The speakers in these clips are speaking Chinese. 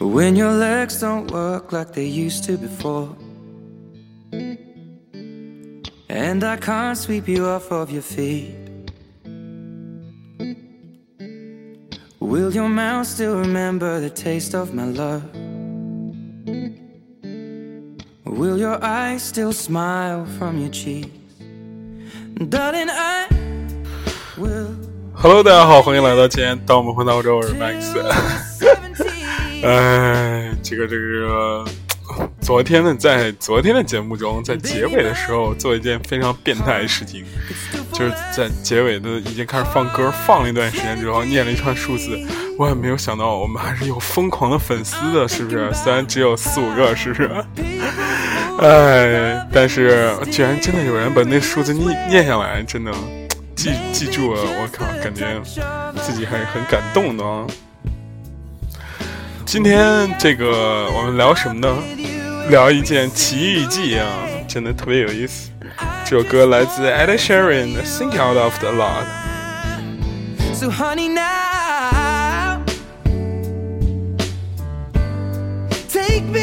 When your legs don't work like they used to before. And I can't sweep you off of your feet. Will your mouth still remember the taste of my love? Will your eyes still smile from your cheeks? Darling, I will. Hello，大家好，欢迎来到今天当我们回到欧洲，我是 Max。 哎，这个这个，昨天呢，在昨天的节目中，在结尾的时候做一件非常变态的事情，就是在结尾的已经开始放歌，放了一段时间之后，念了一串数字，我也没有想到我们还是有疯狂的粉丝的，是不是？虽然只有四五个，是不是？哎，但是居然真的有人把那数字念念下来，真的记记住了，我靠，感觉自己还是很感动的啊。今天这个我们聊什么呢？聊一件奇遇记啊，真的特别有意思。这首歌来自 Ed Sheeran 的《Think Out of the Lot》。So, honey, now take me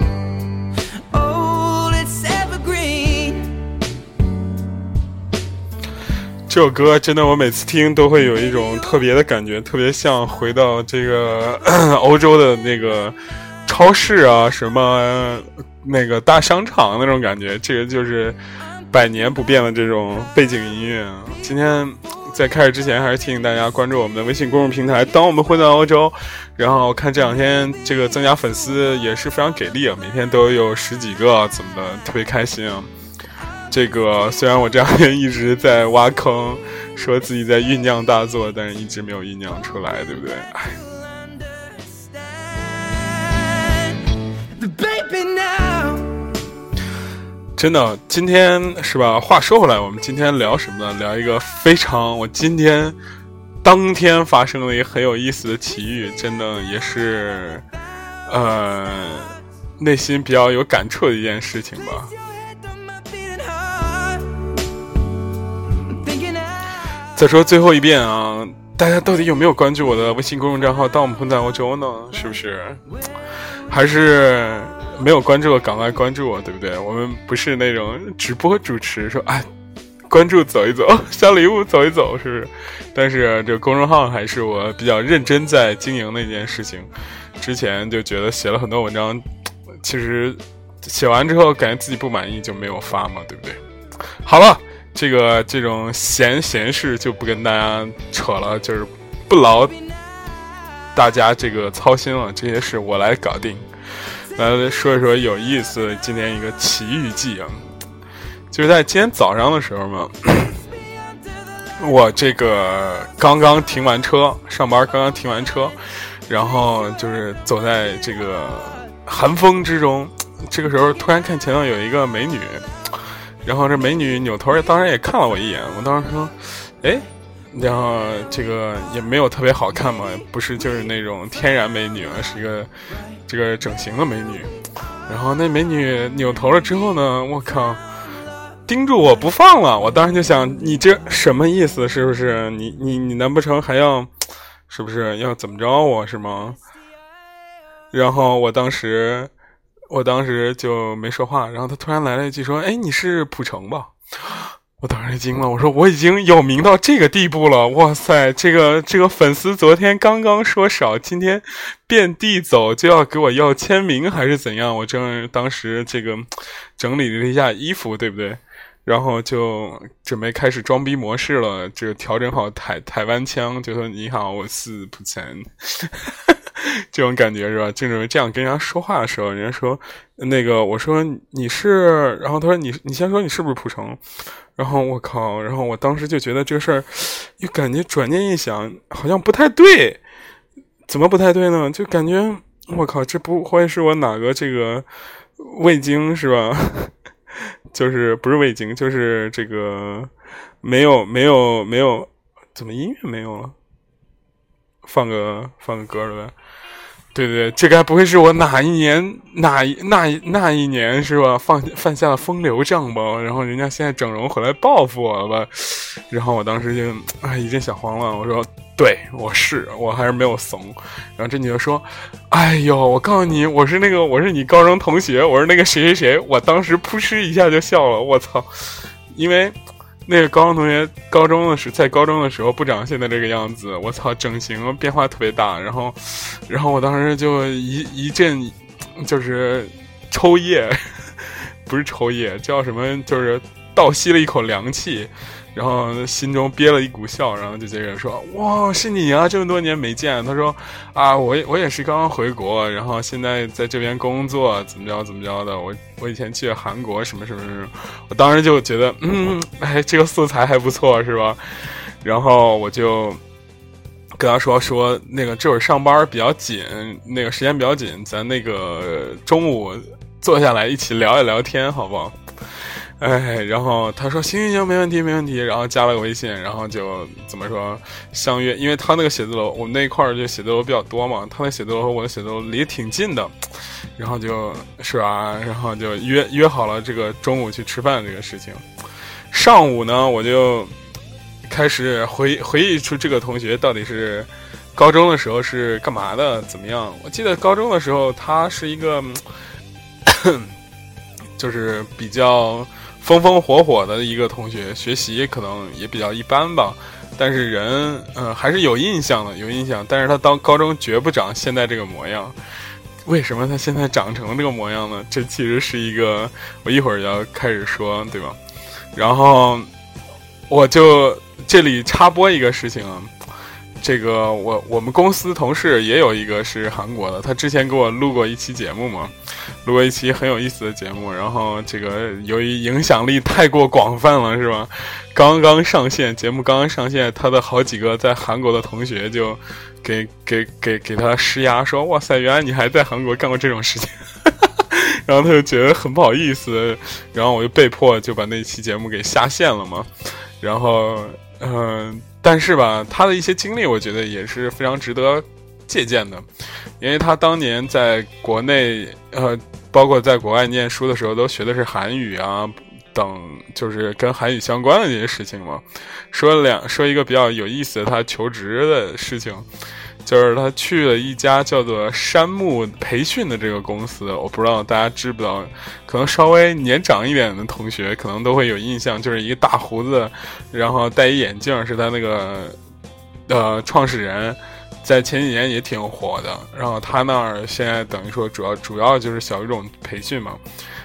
这首歌真的，我每次听都会有一种特别的感觉，特别像回到这个 欧洲的那个超市啊，什么那个大商场那种感觉。这个就是百年不变的这种背景音乐。今天在开始之前，还是提醒大家关注我们的微信公众平台。当我们回到欧洲，然后看这两天这个增加粉丝也是非常给力啊，每天都有十几个，怎么的，特别开心啊。这个虽然我这两天一直在挖坑，说自己在酝酿大作，但是一直没有酝酿出来，对不对？真的，今天是吧？话说回来，我们今天聊什么呢？聊一个非常我今天当天发生了一个很有意思的奇遇，真的也是呃内心比较有感触的一件事情吧。再说最后一遍啊，大家到底有没有关注我的微信公众账号“当我们混在欧洲”呢？是不是？还是没有关注的赶快关注我，对不对？我们不是那种直播主持，说哎，关注走一走，小礼物走一走，是不是？但是这公众号还是我比较认真在经营的一件事情。之前就觉得写了很多文章，其实写完之后感觉自己不满意，就没有发嘛，对不对？好了。这个这种闲闲事就不跟大家扯了，就是不劳大家这个操心了，这些事我来搞定。来说一说有意思今天一个奇遇记啊，就是在今天早上的时候嘛，我这个刚刚停完车，上班刚刚停完车，然后就是走在这个寒风之中，这个时候突然看前头有一个美女。然后这美女扭头，当然也看了我一眼。我当时说：“哎，然后这个也没有特别好看嘛，不是就是那种天然美女啊，是一个这个整形的美女。”然后那美女扭头了之后呢，我靠，盯住我不放了。我当时就想，你这什么意思？是不是你你你难不成还要，是不是要怎么着我是吗？然后我当时。我当时就没说话，然后他突然来了一句说：“哎，你是浦城吧？” 我当时惊了，我说：“我已经有名到这个地步了！哇塞，这个这个粉丝昨天刚刚说少，今天遍地走就要给我要签名还是怎样？”我正当时这个整理了一下衣服，对不对？然后就准备开始装逼模式了，就调整好台台湾腔，就说你好，我是普晨，这种感觉是吧？就准备这样跟人家说话的时候，人家说那个我说你是，然后他说你你先说你是不是蒲城，然后我靠，然后我当时就觉得这个事儿，又感觉转念一想，好像不太对，怎么不太对呢？就感觉我靠，这不会是我哪个这个味精是吧？就是不是味精，就是这个没有没有没有，怎么音乐没有了？放个放个歌了呗。对对，这该不会是我哪一年哪一那那一年是吧？放犯下了风流账吧？然后人家现在整容回来报复我了吧？然后我当时就啊一阵小慌乱，我说对，我是我还是没有怂。然后这女的说：“哎呦，我告诉你，我是那个我是你高中同学，我是那个谁谁谁。”我当时扑哧一下就笑了，我操，因为。那个高中同学，高中的时在高中的时候不长现在这个样子，我操，整形变化特别大，然后，然后我当时就一一阵，就是抽噎，不是抽噎，叫什么？就是倒吸了一口凉气。然后心中憋了一股笑，然后就接着说：“哇，是你啊！这么多年没见。”他说：“啊，我我也是刚刚回国，然后现在在这边工作，怎么着怎么着的。我我以前去韩国什么什么什么，我当时就觉得，嗯，哎，这个素材还不错，是吧？然后我就跟他说说那个这会儿上班比较紧，那个时间比较紧，咱那个中午坐下来一起聊一聊天，好不好？” 哎，然后他说行行行，没问题没问题，然后加了个微信，然后就怎么说相约，因为他那个写字楼，我们那一块儿就写字楼比较多嘛，他那写字楼和我的写字楼离挺近的，然后就是吧，然后就约约好了这个中午去吃饭这个事情。上午呢，我就开始回回忆出这个同学到底是高中的时候是干嘛的，怎么样？我记得高中的时候他是一个，就是比较。风风火火的一个同学，学习可能也比较一般吧，但是人，嗯，还是有印象的，有印象。但是他到高中绝不长现在这个模样，为什么他现在长成这个模样呢？这其实是一个，我一会儿要开始说，对吧？然后我就这里插播一个事情啊。这个我我们公司同事也有一个是韩国的，他之前给我录过一期节目嘛，录过一期很有意思的节目。然后这个由于影响力太过广泛了，是吧？刚刚上线节目刚刚上线，他的好几个在韩国的同学就给给给给他施压，说哇塞，原来你还在韩国干过这种事情。然后他就觉得很不好意思，然后我就被迫就把那期节目给下线了嘛。然后嗯。但是吧，他的一些经历，我觉得也是非常值得借鉴的，因为他当年在国内，呃，包括在国外念书的时候，都学的是韩语啊等，就是跟韩语相关的这些事情嘛。说两说一个比较有意思的，他求职的事情。就是他去了一家叫做山木培训的这个公司，我不知道大家知不知道，可能稍微年长一点的同学可能都会有印象，就是一个大胡子，然后戴一眼镜，是他那个呃创始人，在前几年也挺火的。然后他那儿现在等于说主要主要就是小语种培训嘛。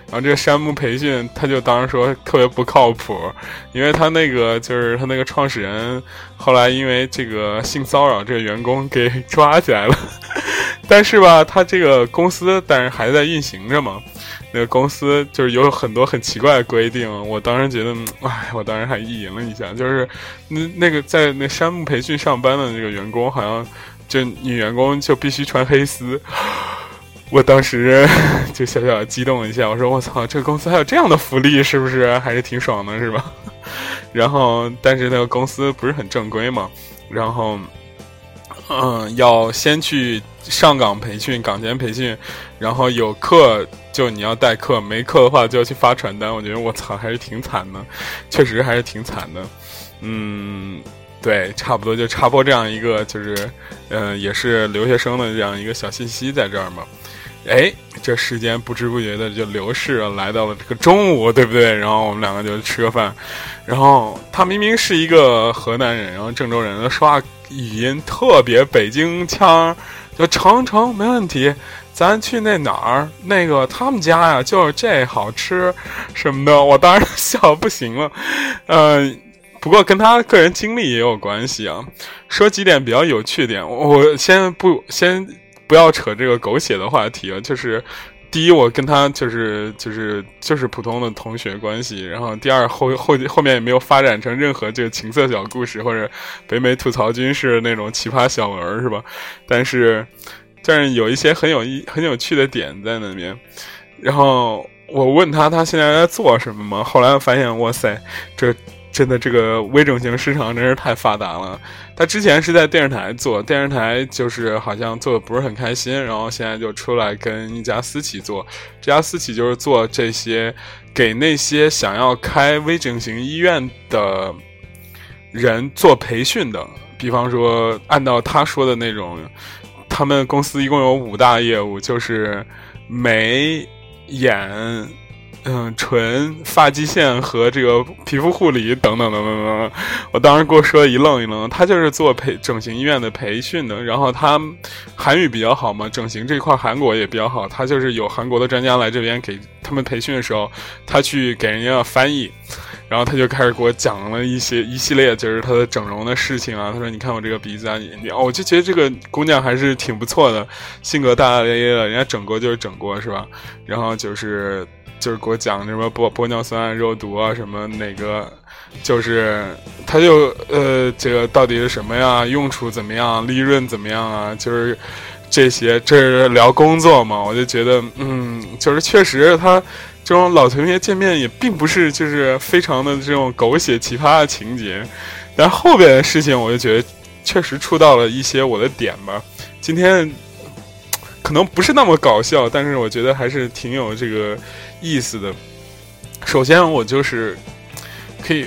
然后这个山木培训，他就当时说特别不靠谱，因为他那个就是他那个创始人，后来因为这个性骚扰这个员工给抓起来了。但是吧，他这个公司但是还在运行着嘛。那个公司就是有很多很奇怪的规定，我当时觉得，哎，我当时还意淫了一下，就是那那个在那山木培训上班的那个员工，好像就女员工就必须穿黑丝。我当时 就小小激动一下，我说：“我操，这个公司还有这样的福利，是不是还是挺爽的，是吧？” 然后，但是那个公司不是很正规嘛，然后，嗯，要先去上岗培训、岗前培训，然后有课就你要代课，没课的话就要去发传单。我觉得我操，还是挺惨的，确实还是挺惨的。嗯，对，差不多就插播这样一个，就是，嗯，也是留学生的这样一个小信息在这儿嘛。哎，这时间不知不觉的就流逝，来到了这个中午，对不对？然后我们两个就吃个饭，然后他明明是一个河南人，然后郑州人，说话语音特别北京腔，就成成没问题，咱去那哪儿？那个他们家呀，就是这好吃什么的。我当时笑不行了。嗯，不过跟他个人经历也有关系啊。说几点比较有趣点，我先不先不要扯这个狗血的话题啊，就是。第一，我跟他就是就是就是普通的同学关系。然后第二，后后后面也没有发展成任何这个情色小故事或者北美吐槽军事那种奇葩小文是吧？但是，但是有一些很有意很有趣的点在那边。然后我问他他现在在做什么吗？后来发现，哇塞，这。真的，这个微整形市场真是太发达了。他之前是在电视台做，电视台就是好像做的不是很开心，然后现在就出来跟一家私企做。这家私企就是做这些给那些想要开微整形医院的人做培训的。比方说，按照他说的那种，他们公司一共有五大业务，就是眉、眼。嗯，唇、发际线和这个皮肤护理等等等等等等，我当时给我说一愣一愣。他就是做培整形医院的培训的，然后他韩语比较好嘛，整形这块韩国也比较好。他就是有韩国的专家来这边给他们培训的时候，他去给人家翻译，然后他就开始给我讲了一些一系列就是他的整容的事情啊。他说：“你看我这个鼻子啊，眼睛，哦，我就觉得这个姑娘还是挺不错的，性格大大咧咧的，人家整过就是整过是吧？然后就是。”就是给我讲什么玻玻尿酸、肉毒啊，什么哪个，就是他就呃，这个到底是什么呀？用处怎么样？利润怎么样啊？就是这些，这是聊工作嘛？我就觉得，嗯，就是确实他这种老同学见面也并不是就是非常的这种狗血奇葩的情节，但后边的事情我就觉得确实触到了一些我的点吧。今天可能不是那么搞笑，但是我觉得还是挺有这个。意思的，首先我就是可以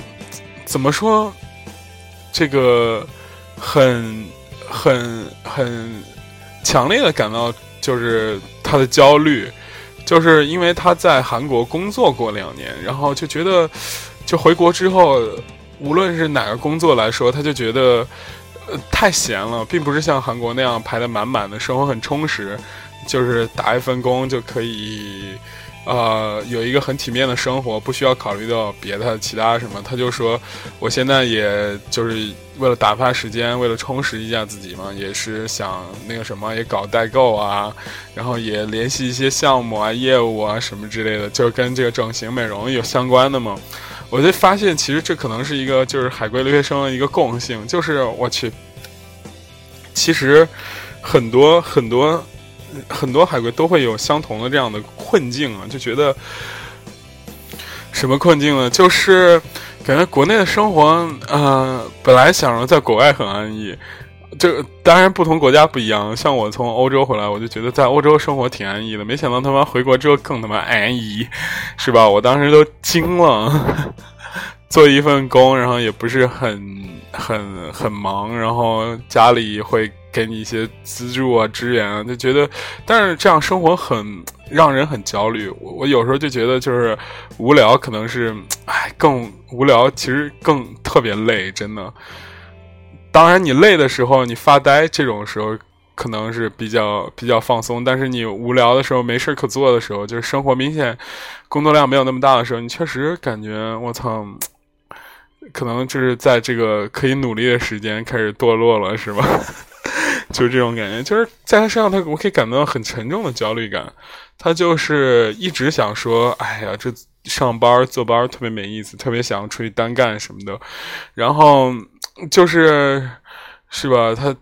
怎么说，这个很很很强烈的感到就是他的焦虑，就是因为他在韩国工作过两年，然后就觉得就回国之后，无论是哪个工作来说，他就觉得太闲了，并不是像韩国那样排的满满的，生活很充实，就是打一份工就可以。呃，有一个很体面的生活，不需要考虑到别的其他什么。他就说，我现在也就是为了打发时间，为了充实一下自己嘛，也是想那个什么，也搞代购啊，然后也联系一些项目啊、业务啊什么之类的，就是跟这个整形美容有相关的嘛。我就发现，其实这可能是一个就是海归留学生的一个共性，就是我去，其实很多很多。很多海归都会有相同的这样的困境啊，就觉得什么困境呢？就是感觉国内的生活，呃，本来想着在国外很安逸，这当然不同国家不一样。像我从欧洲回来，我就觉得在欧洲生活挺安逸的，没想到他妈回国之后更他妈安逸，是吧？我当时都惊了。做一份工，然后也不是很很很忙，然后家里会给你一些资助啊、支援啊，就觉得，但是这样生活很让人很焦虑。我我有时候就觉得，就是无聊，可能是，哎，更无聊，其实更特别累，真的。当然，你累的时候，你发呆，这种时候可能是比较比较放松。但是你无聊的时候，没事可做的时候，就是生活明显工作量没有那么大的时候，你确实感觉我操。可能就是在这个可以努力的时间开始堕落了，是吧？就是这种感觉，就是在他身上，他我可以感到很沉重的焦虑感。他就是一直想说：“哎呀，这上班坐班特别没意思，特别想出去单干什么的。”然后就是，是吧？他。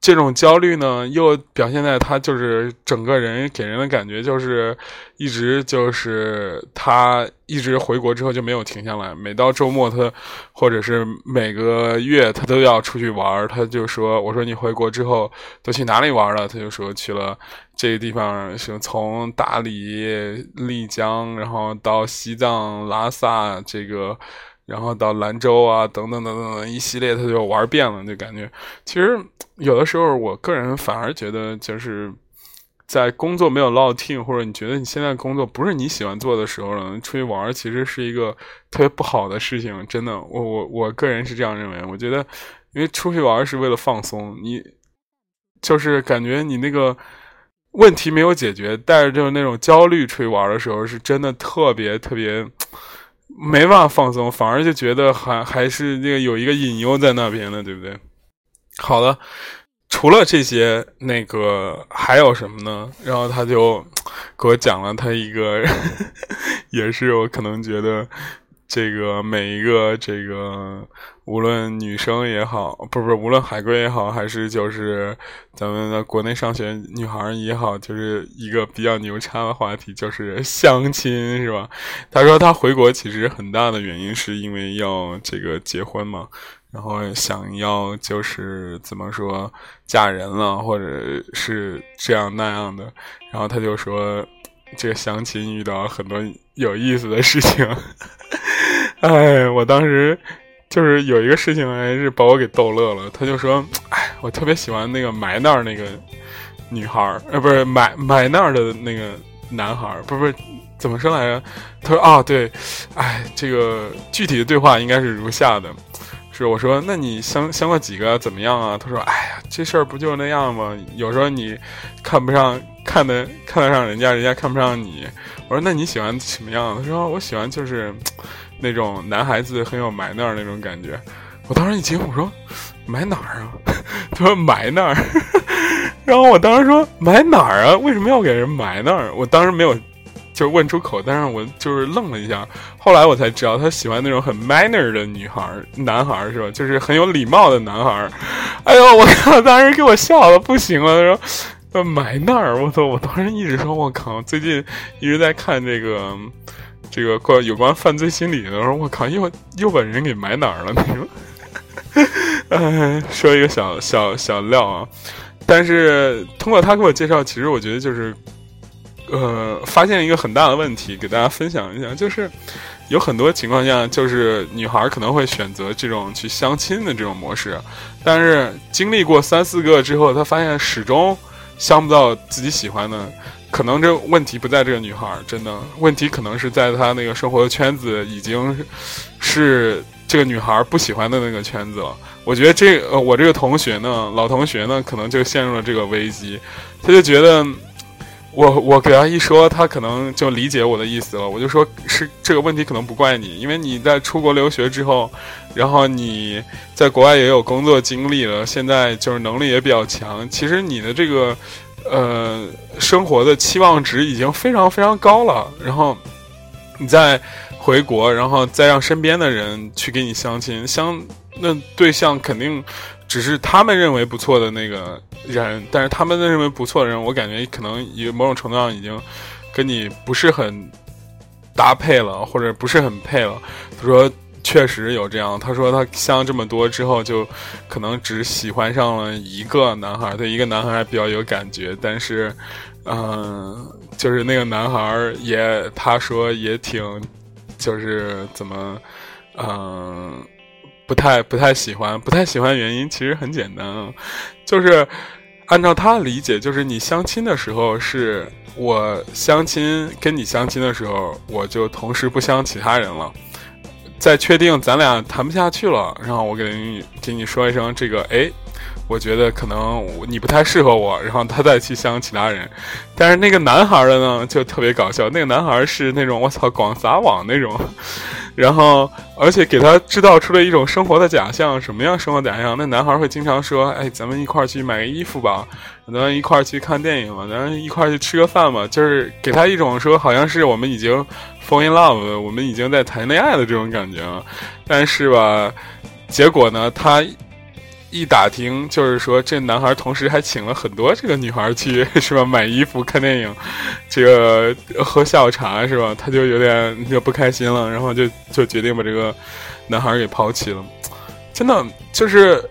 这种焦虑呢，又表现在他就是整个人给人的感觉就是一直就是他一直回国之后就没有停下来，每到周末他或者是每个月他都要出去玩他就说：“我说你回国之后都去哪里玩了？”他就说去了这个地方，是从大理、丽江，然后到西藏拉萨这个。然后到兰州啊，等等等等等一系列，他就玩遍了，就感觉其实有的时候，我个人反而觉得，就是在工作没有落听，或者你觉得你现在工作不是你喜欢做的时候了，出去玩其实是一个特别不好的事情。真的，我我我个人是这样认为。我觉得，因为出去玩是为了放松，你就是感觉你那个问题没有解决，带着就是那种焦虑出去玩的时候，是真的特别特别没办法放松，反而就觉得还还是那个有一个隐忧在那边的，对不对？好了，除了这些，那个还有什么呢？然后他就给我讲了他一个，也是我可能觉得。这个每一个这个，无论女生也好，不是不是，无论海归也好，还是就是咱们的国内上学女孩也好，就是一个比较牛叉的话题，就是相亲，是吧？他说他回国其实很大的原因是因为要这个结婚嘛，然后想要就是怎么说嫁人了，或者是这样那样的，然后他就说这个相亲遇到很多有意思的事情。哎，我当时就是有一个事情，还是把我给逗乐了。他就说：“哎，我特别喜欢那个埋那儿那个女孩儿，呃，不是埋埋那儿的那个男孩儿，不是不是，怎么说来着？”他说：“啊，对，哎，这个具体的对话应该是如下的：是我说，那你相相过几个怎么样啊？他说：哎呀，这事儿不就那样吗？有时候你看不上，看得看得上人家，人家看不上你。我说：那你喜欢什么样？他说：我喜欢就是。”那种男孩子很有埋那儿那种感觉，我当时一惊，我说埋哪儿啊？他说埋那儿，然后我当时说埋哪儿啊？为什么要给人埋那儿？我当时没有就是问出口，但是我就是愣了一下。后来我才知道他喜欢那种很 manner 的女孩男孩是吧？就是很有礼貌的男孩哎呦，我靠！当时给我笑的不行了。他说埋那儿，我操！我当时一直说，我靠！最近一直在看这个。这个关有关犯罪心理的时候，我靠，又又把人给埋哪儿了？你说，哎，说一个小小小料啊。但是通过他给我介绍，其实我觉得就是，呃，发现一个很大的问题，给大家分享一下，就是有很多情况下，就是女孩可能会选择这种去相亲的这种模式，但是经历过三四个之后，她发现始终相不到自己喜欢的。可能这问题不在这个女孩，真的问题可能是在她那个生活的圈子，已经是这个女孩不喜欢的那个圈子了。我觉得这呃，我这个同学呢，老同学呢，可能就陷入了这个危机。他就觉得我我给他一说，他可能就理解我的意思了。我就说是这个问题可能不怪你，因为你在出国留学之后，然后你在国外也有工作经历了，现在就是能力也比较强。其实你的这个。呃，生活的期望值已经非常非常高了，然后你再回国，然后再让身边的人去给你相亲，相那对象肯定只是他们认为不错的那个人，但是他们认为不错的人，我感觉可能有某种程度上已经跟你不是很搭配了，或者不是很配了。他说。确实有这样，他说他相这么多之后，就可能只喜欢上了一个男孩，对一个男孩还比较有感觉，但是，嗯，就是那个男孩也他说也挺，就是怎么，嗯，不太不太喜欢，不太喜欢原因其实很简单，就是按照他的理解，就是你相亲的时候是我相亲跟你相亲的时候，我就同时不相其他人了。在确定咱俩谈不下去了，然后我给你给你说一声这个，哎，我觉得可能你不太适合我，然后他再去相其他人。但是那个男孩的呢，就特别搞笑，那个男孩是那种我操广撒网那种，然后而且给他制造出了一种生活的假象。什么样生活假象？那男孩会经常说，哎，咱们一块儿去买个衣服吧，咱们一块儿去看电影吧，咱一块儿去吃个饭吧，就是给他一种说好像是我们已经。Fall in love，我们已经在谈恋爱的这种感觉了，但是吧，结果呢，他一打听，就是说这男孩同时还请了很多这个女孩去，是吧？买衣服、看电影，这个喝下午茶，是吧？他就有点就不开心了，然后就就决定把这个男孩给抛弃了。真的就是。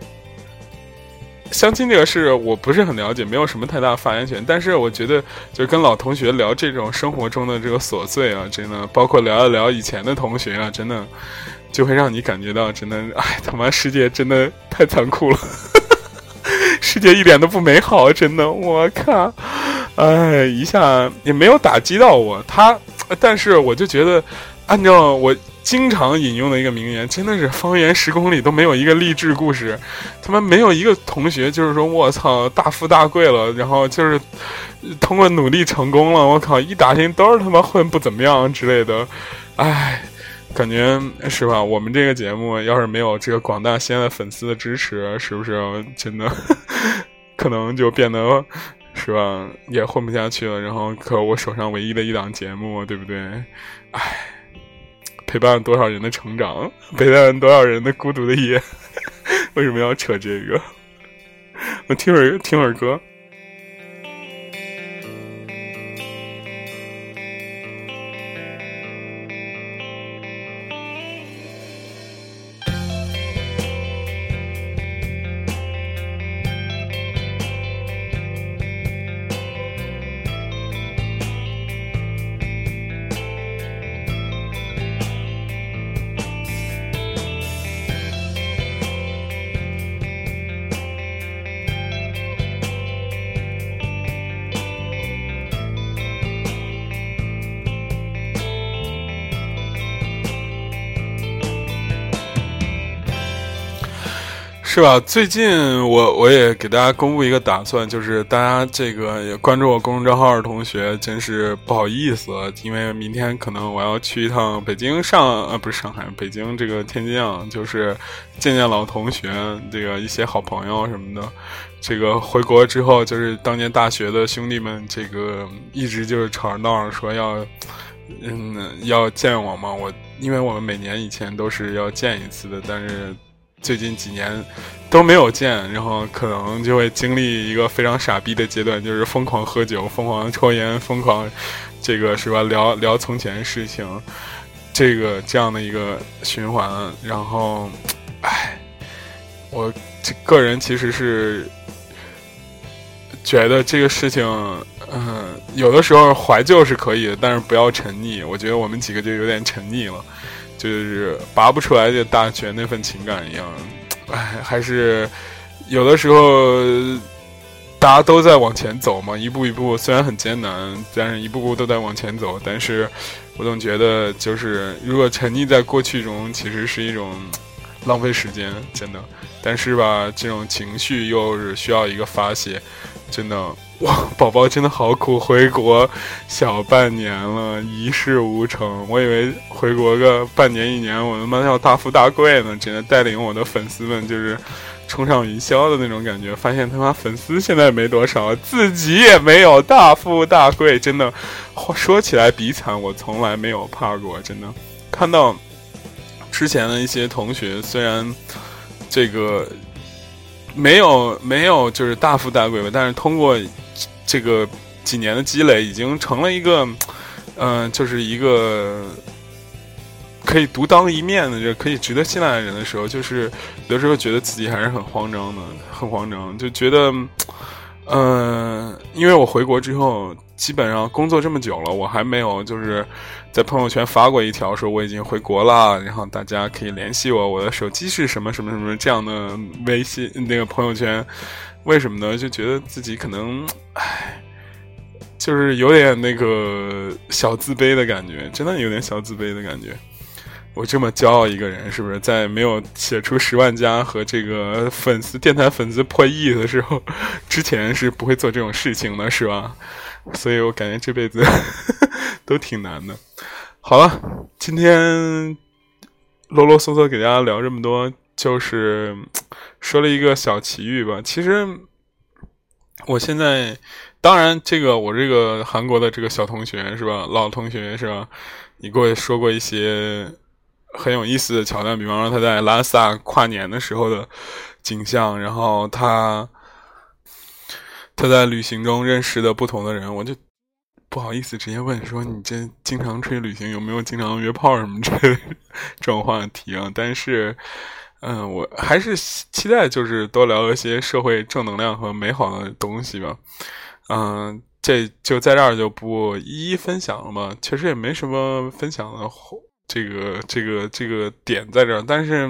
相亲这个事，我不是很了解，没有什么太大发言权。但是我觉得，就跟老同学聊这种生活中的这个琐碎啊，真的，包括聊一聊以前的同学啊，真的，就会让你感觉到，真的，哎，他妈世界真的太残酷了，世界一点都不美好，真的，我靠，哎，一下也没有打击到我，他，但是我就觉得，按照我经常引用的一个名言，真的是方圆十公里都没有一个励志故事，他妈没有一个同学就是说我操大富大贵了，然后就是通过努力成功了，我靠一打听都是他妈混不怎么样之类的，唉，感觉是吧？我们这个节目要是没有这个广大西安的粉丝的支持，是不是真的 可能就变得是吧也混不下去了？然后可我手上唯一的一档节目，对不对？唉。陪伴了多少人的成长，陪伴了多少人的孤独的夜？为什么要扯这个？我听会儿，听会儿歌。是吧？最近我我也给大家公布一个打算，就是大家这个也关注我公众账号的同学，真是不好意思，因为明天可能我要去一趟北京上呃不是上海，北京这个天津啊，就是见见老同学，这个一些好朋友什么的。这个回国之后，就是当年大学的兄弟们，这个一直就是吵着闹着说要嗯要见我嘛。我因为我们每年以前都是要见一次的，但是。最近几年都没有见，然后可能就会经历一个非常傻逼的阶段，就是疯狂喝酒、疯狂抽烟、疯狂这个是吧？聊聊从前事情，这个这样的一个循环。然后，唉，我这个人其实是觉得这个事情，嗯，有的时候怀旧是可以的，但是不要沉溺。我觉得我们几个就有点沉溺了。就是拔不出来的大学那份情感一样，哎，还是有的时候大家都在往前走嘛，一步一步，虽然很艰难，但是一步步都在往前走。但是我总觉得，就是如果沉溺在过去中，其实是一种浪费时间，真的。但是吧，这种情绪又是需要一个发泄，真的。哇，宝宝真的好苦，回国小半年了，一事无成。我以为回国个半年一年，我他妈要大富大贵呢，真的带领我的粉丝们就是冲上云霄的那种感觉。发现他妈粉丝现在没多少，自己也没有大富大贵，真的说起来比惨，我从来没有怕过。真的看到之前的一些同学，虽然这个没有没有就是大富大贵吧，但是通过。这个几年的积累已经成了一个，嗯，就是一个可以独当一面的，就可以值得信赖的人的时候，就是有时候觉得自己还是很慌张的，很慌张，就觉得，嗯，因为我回国之后，基本上工作这么久了，我还没有就是在朋友圈发过一条说我已经回国了，然后大家可以联系我，我的手机是什么什么什么这样的微信那个朋友圈。为什么呢？就觉得自己可能，唉，就是有点那个小自卑的感觉，真的有点小自卑的感觉。我这么骄傲一个人，是不是在没有写出十万加和这个粉丝电台粉丝破亿的时候，之前是不会做这种事情的，是吧？所以我感觉这辈子 都挺难的。好了，今天啰啰嗦嗦给大家聊这么多。就是说了一个小奇遇吧。其实我现在，当然这个我这个韩国的这个小同学是吧，老同学是吧？你给我说过一些很有意思的桥段，比方说他在拉萨跨年的时候的景象，然后他他在旅行中认识的不同的人，我就不好意思直接问说你这经常出去旅行有没有经常约炮什么之类这种话题啊？但是。嗯，我还是期待就是多聊一些社会正能量和美好的东西吧。嗯，这就在这儿就不一一分享了嘛。确实也没什么分享的这个这个这个点在这儿，但是，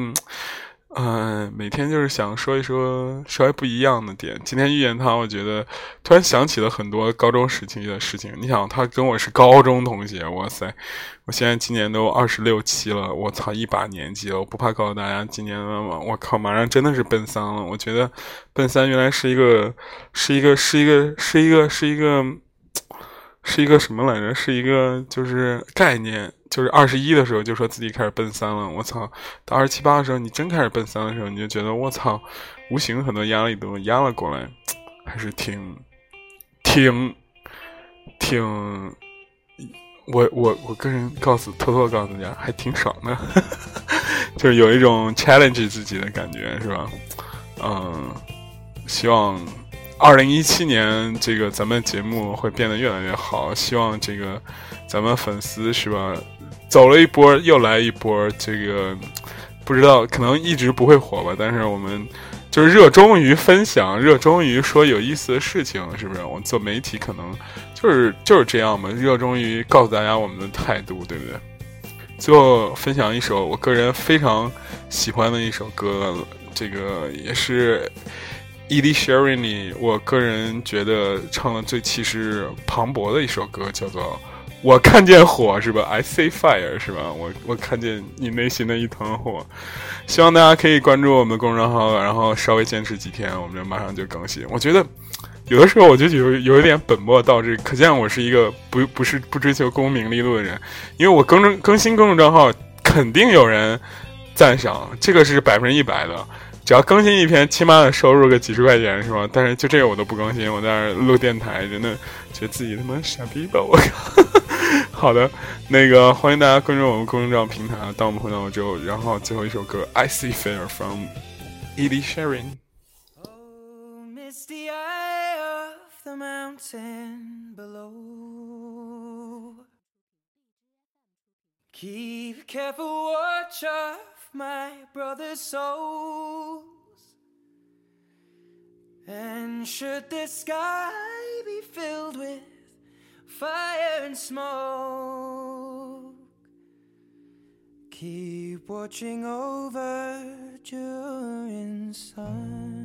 嗯，每天就是想说一说稍微不一样的点。今天遇见他，我觉得突然想起了很多高中时期的事情。你想，他跟我是高中同学，哇塞！我现在今年都二十六七了，我操，一把年纪了。我不怕告诉大家，今年我靠，马上真的是奔三了。我觉得奔三原来是一个，是一个，是一个，是一个，是一个，是一个是一个什么来着？是一个就是概念。就是二十一的时候就说自己开始奔三了，我操！到二十七八的时候，你真开始奔三的时候，你就觉得我操，无形很多压力都压了过来，还是挺挺挺，我我我个人告诉偷偷告诉大家，还挺爽的，就是有一种 challenge 自己的感觉，是吧？嗯，希望二零一七年这个咱们节目会变得越来越好，希望这个咱们粉丝是吧？走了一波，又来一波。这个不知道，可能一直不会火吧。但是我们就是热衷于分享，热衷于说有意思的事情，是不是？我们做媒体可能就是就是这样嘛，热衷于告诉大家我们的态度，对不对？最后分享一首我个人非常喜欢的一首歌，这个也是 Ed Sheeran，我个人觉得唱的最气势磅礴的一首歌，叫做。我看见火是吧？I see fire 是吧？我我看见你内心的一团火，希望大家可以关注我们的公众号，然后稍微坚持几天，我们就马上就更新。我觉得有的时候我就有有一点本末倒置，可见我是一个不不是不追求功名利禄的人，因为我更正更新公众账号，肯定有人赞赏，这个是百分之一百的。只要更新一篇，起码得收入个几十块钱，是吧？但是就这个我都不更新，我在那录电台，真的觉得自己他妈傻逼吧！我靠。好的，那个欢迎大家关注我们公众账平台。当我们回到之后，然后最后一首歌《I See Fire》from Edie Sheeran。Keep careful watch of my brother's souls. And should the sky be filled with fire and smoke, keep watching over your suns.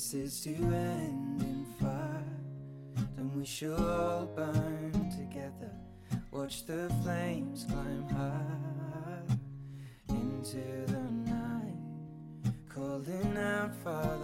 This is to end in fire, then we shall all burn together. Watch the flames climb high into the night, calling out, Father,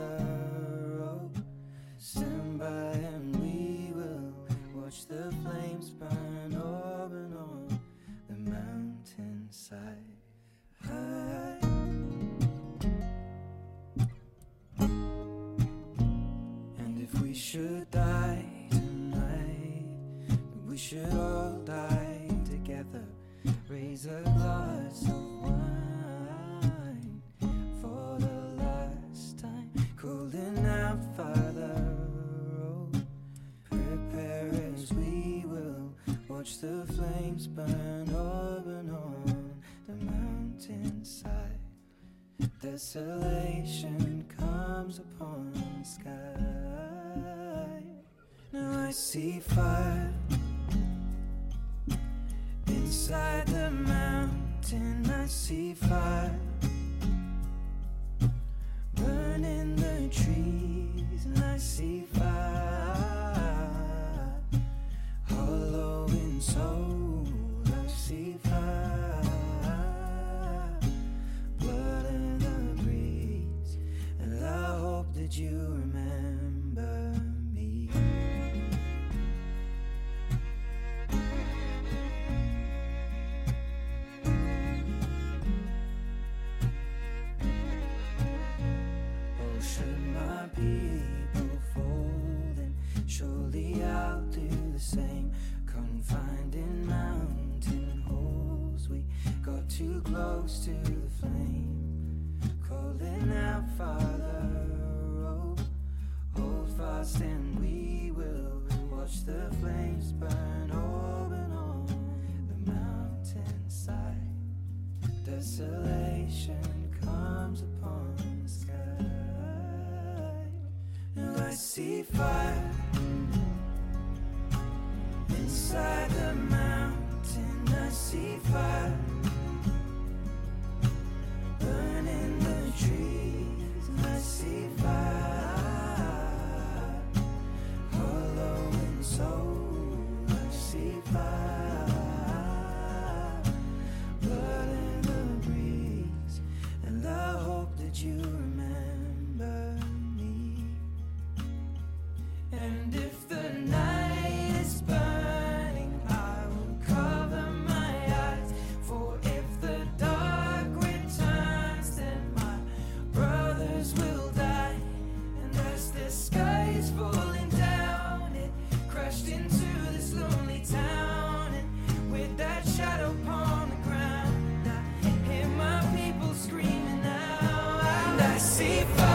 Desolation comes upon the sky. Now I see fire inside the mountain. I see fire close to the flame. Calling out, Father, oh, hold fast and we will watch the flames burn open on the mountainside. Desolation comes upon the sky. I see fire inside the mountain. I see fire se.